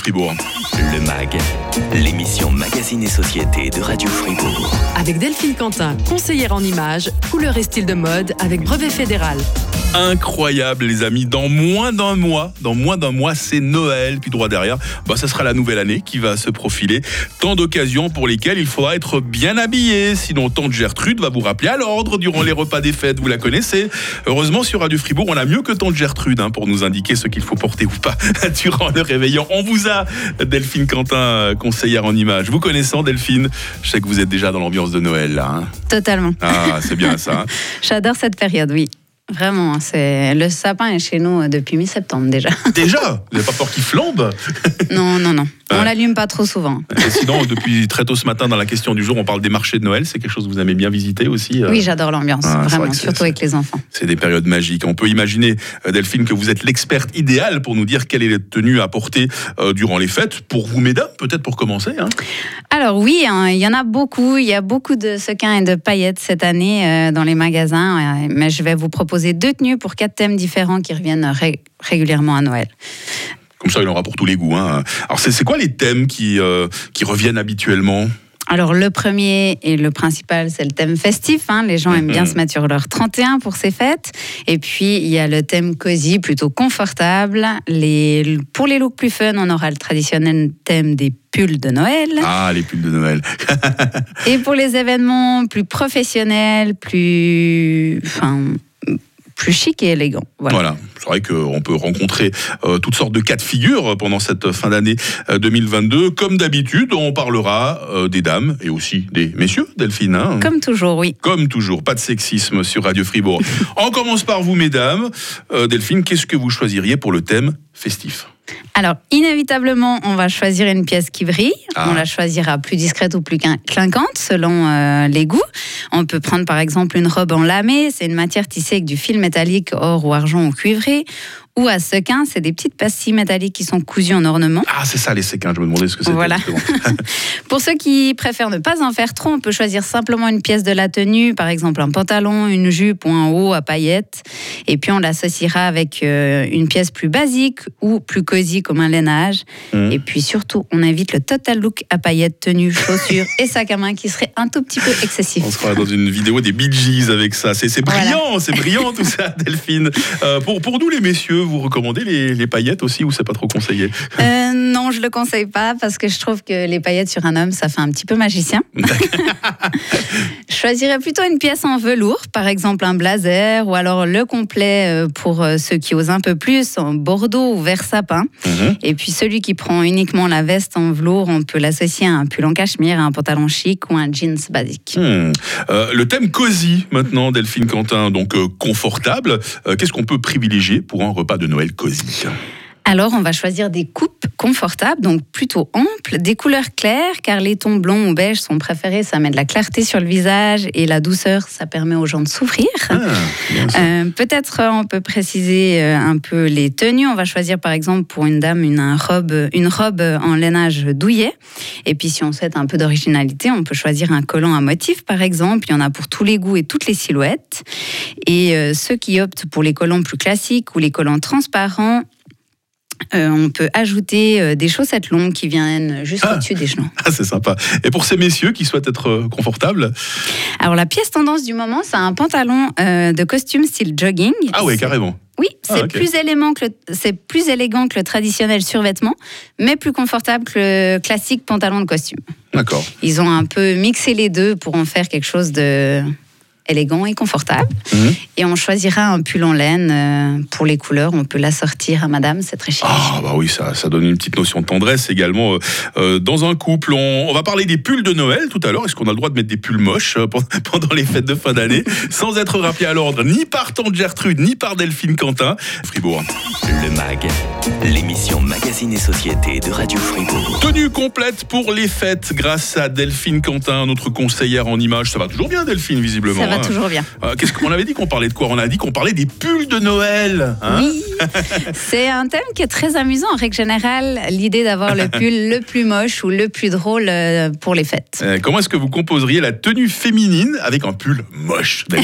Fribourg. Le MAG, l'émission Magazine et Société de Radio Fribourg. Avec Delphine Quentin, conseillère en images, couleur et style de mode avec brevet fédéral. Incroyable les amis, dans moins d'un mois, dans moins d'un mois c'est Noël, puis droit derrière, bah, ça sera la nouvelle année qui va se profiler. Tant d'occasions pour lesquelles il faudra être bien habillé, sinon tante Gertrude va vous rappeler à l'ordre durant les repas des fêtes, vous la connaissez. Heureusement sur Radio Fribourg, on a mieux que tante Gertrude hein, pour nous indiquer ce qu'il faut porter ou pas durant le réveillon. On vous a, Delphine Quentin, conseillère en images. Vous connaissant Delphine, je sais que vous êtes déjà dans l'ambiance de Noël là. hein. Totalement. Ah, c'est bien ça. hein. J'adore cette période, oui. Vraiment, c'est le sapin est chez nous euh, depuis mi-septembre déjà. Déjà, vous n'avez pas peur qu'il flambe Non, non, non. On Ouais. l'allume pas trop souvent. Et Sinon, depuis très tôt ce matin, dans la question du jour, on parle des marchés de Noël. C'est quelque chose que vous aimez bien visiter aussi euh, Oui, j'adore l'ambiance, Ah, vraiment, surtout avec les enfants. C'est des périodes magiques. On peut imaginer, euh, Delphine, que vous êtes l'experte idéale pour nous dire quelle est la tenue à porter durant les fêtes. Pour vous, mesdames, peut-être pour commencer. hein. Alors oui, hein, il y en a beaucoup. Il y a beaucoup de sequins et de paillettes cette année euh, dans les magasins. euh, mais je vais vous proposer deux tenues pour quatre thèmes différents qui reviennent ré- régulièrement à Noël. Comme ça, il en aura pour tous les goûts. hein. Alors, c'est c'est quoi les thèmes qui, euh, qui reviennent habituellement? Alors le premier et le principal, c'est le thème festif. hein. Les gens aiment bien Mhm. se mettre sur leur 31 pour ces fêtes. Et puis il y a le thème cosy, plutôt confortable. Les, pour les looks plus fun, on aura le traditionnel thème des pulls de Noël. Ah, les pulls de Noël. Et pour les événements plus professionnels, plus, enfin, plus chic et élégant. Voilà. Voilà, c'est vrai qu'on peut rencontrer euh, toutes sortes de cas de figure pendant cette fin d'année euh, 2022. Comme d'habitude, on parlera euh, des dames et aussi des messieurs, Delphine. hein. Comme toujours, oui. Comme toujours, pas de sexisme sur Radio Fribourg. On commence par vous, mesdames. Euh, Delphine, qu'est-ce que vous choisiriez pour le thème festif? Alors, inévitablement, on va choisir une pièce qui brille. Ah. On la choisira plus discrète ou plus clinquante selon euh, les goûts. On peut prendre par exemple une robe en lamé. C'est une matière tissée avec du fil métallique, or ou argent ou cuivré. Ou à sequin, c'est des petites pastilles métalliques qui sont cousues en ornement. Ah, c'est ça les séquins, je me demandais ce que c'était. Voilà. Pour ceux qui préfèrent ne pas en faire trop, on peut choisir simplement une pièce de la tenue, par exemple un pantalon, une jupe ou un haut à paillettes. Et puis on l'associera avec euh, une pièce plus basique ou plus cosy comme un lainage. Mhm. Et puis surtout, on invite le total look à paillettes, tenue, chaussures et sac à main qui serait un tout petit peu excessif. On sera dans une vidéo des Bee Gees avec ça. C'est Voilà. brillant, c'est brillant tout ça, Delphine. Euh, pour, pour nous, les messieurs, vous recommandez les, les paillettes aussi ou c'est pas trop conseillé Euh, non, je le conseille pas parce que je trouve que les paillettes sur un homme, ça fait un petit peu magicien. Je choisirais plutôt une pièce en velours, par exemple un blazer, ou alors le complet euh, pour euh, ceux qui osent un peu plus, en bordeaux ou vert sapin. Mhm. Et puis celui qui prend uniquement la veste en velours, on peut l'associer à un pull en cachemire, à un pantalon chic ou un jeans basique. Hmm. Euh, le thème cosy maintenant, Delphine Quentin, donc euh, confortable. Qu'est-ce qu'on peut privilégier pour un repas de Noël cosy Alors on va choisir des coupes confortables, donc plutôt amples, des couleurs claires, car les tons blonds ou beiges sont préférés, ça met de la clarté sur le visage et la douceur, ça permet aux gens de s'ouvrir. Ah. Euh, Peut-être euh, on peut préciser euh, un peu les tenues. On va choisir par exemple pour une dame une, un robe, une robe en lainage douillet. Et puis si on souhaite un peu d'originalité, on peut choisir un collant à motif par exemple. Il y en a pour tous les goûts et toutes les silhouettes. Et euh, ceux qui optent pour les collants plus classiques ou les collants transparents, euh, on peut ajouter euh, des chaussettes longues qui viennent juste Ah. au-dessus des genoux. Ah, c'est sympa. Et pour ces messieurs qui souhaitent être euh, confortables? Alors la pièce tendance du moment, c'est un pantalon de costume style jogging. Ah C'est- carrément. Oui, Ah, c'est plus c'est plus élégant que le traditionnel survêtement, mais plus confortable que le classique pantalon de costume. D'accord. Ils ont un peu mixé les deux pour en faire quelque chose de élégant et confortable. Mhm. Et on choisira un pull en laine euh, pour les couleurs. On peut l'assortir à madame, c'est très chic. Ah bah oui, ça, ça donne une petite notion de tendresse également euh, euh, dans un couple. On, on va parler des pulls de Noël tout à l'heure. Est-ce qu'on a le droit de mettre des pulls moches euh, pendant, pendant les fêtes de fin d'année sans être rappelé à l'ordre ni par Tante Gertrude ni par Delphine Quentin? Fribourg. Le MAG, l'émission Magazine et Société de Radio Fribourg. Tenue complète pour les fêtes grâce à Delphine Quentin, notre conseillère en images. Ça va toujours bien Delphine visiblement. Ça va va toujours bien. Euh, Qu'est-ce qu'on avait dit qu'on parlait de quoi? On a dit qu'on parlait des pulls de Noël. hein? Oui, c'est un thème qui est très amusant en règle générale, l'idée d'avoir le pull le plus moche ou le plus drôle euh, pour les fêtes. Euh, comment est-ce que vous composeriez la tenue féminine avec un pull moche,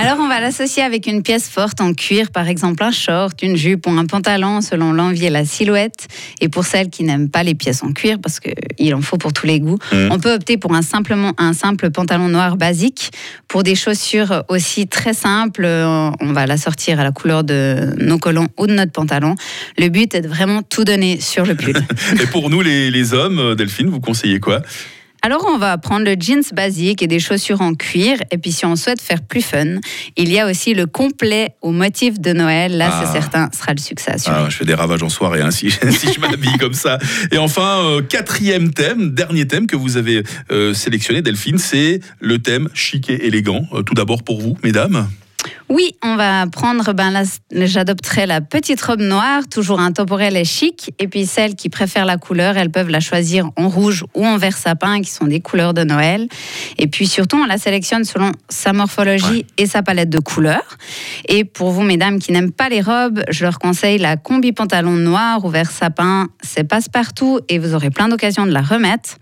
Alors on va l'associer avec une pièce forte en cuir, par exemple un short, une jupe ou un pantalon selon l'envie et la silhouette. Et pour celles qui n'aiment pas les pièces en cuir, parce qu'il en faut pour tous les goûts, Mhm. on peut opter pour un, simplement, un simple pantalon noir basique. Pour des chaussures aussi très simples, euh, on va la sortir à la couleur de nos collants ou de notre pantalon. Le but est de vraiment tout donner sur le pull. Et pour nous, les, hommes, euh, Delphine, vous conseillez quoi? Alors on va prendre le jeans basique et des chaussures en cuir. Et puis si on souhaite faire plus fun, il y a aussi le complet au motif de Noël. Là, Ah. c'est certain, sera le succès assuré. Ah, Je fais des ravages en soirée hein, si, si je m'habille comme ça. Et enfin, euh, quatrième thème, dernier thème que vous avez euh, sélectionné, Delphine, c'est le thème chic et élégant. Euh, tout d'abord pour vous, mesdames. Oui, on va prendre, ben j'adopterai la petite robe noire, toujours intemporelle et chic. Et puis celles qui préfèrent la couleur, elles peuvent la choisir en rouge ou en vert sapin, qui sont des couleurs de Noël. Et puis surtout, on la sélectionne selon sa morphologie et sa palette de couleurs. Et pour vous, mesdames qui n'aiment pas les robes, je leur conseille la combi pantalon noir ou vert sapin. C'est passe-partout et vous aurez plein d'occasions de la remettre.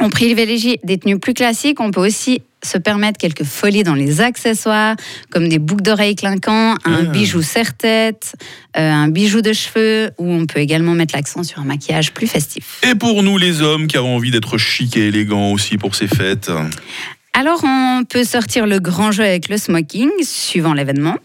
On privilégie des tenues plus classiques. On peut aussi se permettre quelques folies dans les accessoires, comme des boucles d'oreilles clinquants, un Ah. bijou serre-tête, euh, un bijou de cheveux, ou on peut également mettre l'accent sur un maquillage plus festif. Et pour nous, les hommes qui avons envie d'être chic et élégants aussi pour ces fêtes. Alors, on peut sortir le grand jeu avec le smoking, suivant l'événement,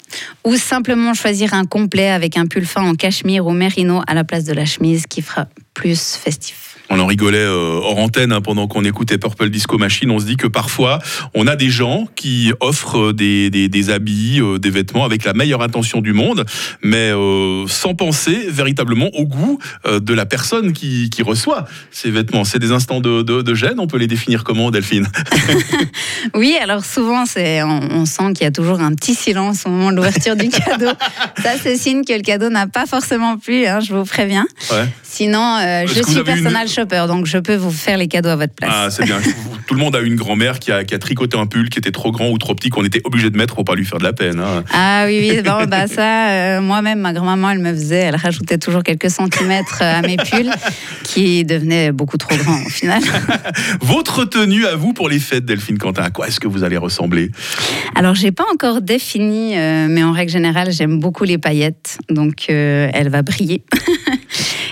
ou simplement choisir un complet avec un pull fin en cachemire ou mérino à la place de la chemise qui fera plus festif. On en rigolait euh, hors antenne hein, pendant qu'on écoutait Purple Disco Machine. On se dit que parfois, on a des gens qui offrent des, des- des habits, euh, des vêtements avec la meilleure intention du monde, mais euh, sans penser véritablement au goût euh, de la personne qui, qui reçoit ces vêtements. C'est des instants de, de, de gêne. On peut les définir comment, Delphine? Oui, alors souvent, c'est, on, on sent qu'il y a toujours un petit silence au moment de l'ouverture du cadeau. Ça, c'est signe que le cadeau n'a pas forcément plu, hein, je vous préviens. Ouais. Sinon, euh, je suis avez une- personal shopper, donc je peux vous faire les cadeaux à votre place. Ah, c'est bien. Tout le monde a une grand-mère qui a, qui a tricoté un pull qui était trop grand ou trop petit qu'on était obligé de mettre pour pas lui faire de la peine. hein. Ah oui, oui, bon, bah ça, euh, moi-même, ma grand-maman, elle me faisait, elle rajoutait toujours quelques centimètres euh, à mes pulls qui devenaient beaucoup trop grands au final. Votre tenue à vous pour les fêtes, Delphine Quentin, à quoi est-ce que vous allez ressembler? Alors, j'ai pas encore défini, euh, mais en règle générale, j'aime beaucoup les paillettes, donc elle va briller.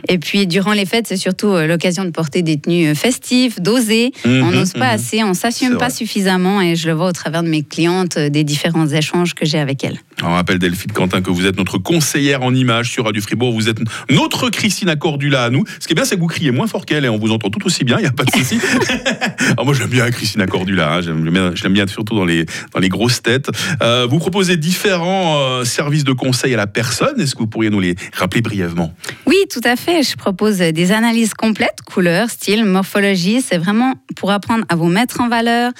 Et puis, durant les fêtes, c'est surtout euh, l'occasion de porter des tenues euh, festives, d'oser. on Mhm, n'ose pas mhm. assez, on s'assume pas vrai. suffisamment, et je le vois au travers de mes clientes, euh, des différents échanges que j'ai avec elles. On rappelle Delphine Quentin que vous êtes notre conseillère en images sur Radio Fribourg. Vous êtes notre Christina Cordula à nous. Ce qui est bien, c'est que vous criez moins fort qu'elle et on vous entend tout aussi bien. Il n'y a pas de souci. Moi, j'aime bien Christina Cordula. hein. J'aime bien, je l'aime bien surtout dans les, dans les grosses têtes. Euh, vous proposez différents euh, services de conseil à la personne. Est-ce que vous pourriez nous les rappeler brièvement? Oui, tout à fait. Je propose des analyses complètes, couleurs, style, morphologie. C'est vraiment pour apprendre à vous mettre en valeur.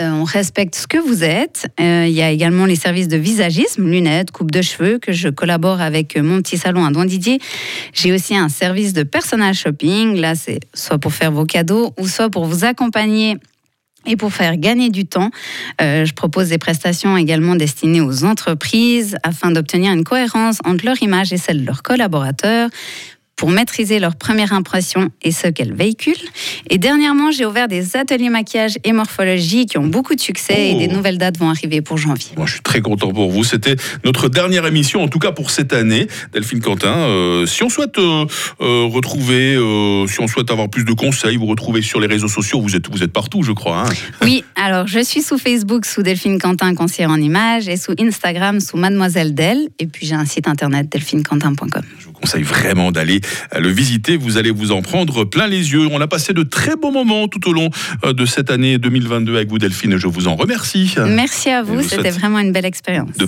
Euh, on respecte ce que vous êtes. Euh, il y a également les services de visagisme, lunettes, coupe de cheveux, que je collabore avec mon petit salon à Don Didier. J'ai aussi un service de personal shopping. Là, c'est soit pour faire vos cadeaux ou soit pour vous accompagner et pour faire gagner du temps, euh, je propose des prestations également destinées aux entreprises afin d'obtenir une cohérence entre leur image et celle de leurs collaborateurs pour maîtriser leur première impression et ce qu'elles véhiculent. Et dernièrement, j'ai ouvert des ateliers maquillage et morphologie qui ont beaucoup de succès Oh. et des nouvelles dates vont arriver pour janvier. Moi, je suis très content pour vous. C'était notre dernière émission, en tout cas pour cette année. Delphine Quentin, euh, si on souhaite euh, euh, retrouver, si on souhaite avoir plus de conseils, vous retrouver sur les réseaux sociaux. Vous êtes, vous êtes partout, je crois. hein. Oui, alors je suis sous Facebook sous Delphine Quentin, conseillère en images, et sous Instagram sous Mademoiselle Del. Et puis j'ai un site internet delphinequentin.com. Conseille vraiment d'aller euh, le visiter. Vous allez vous en prendre plein les yeux. On a passé de très beaux moments tout au long euh, de cette année 2022 avec vous, Delphine. et Je vous en remercie. Merci à vous, c'était vraiment une belle expérience. De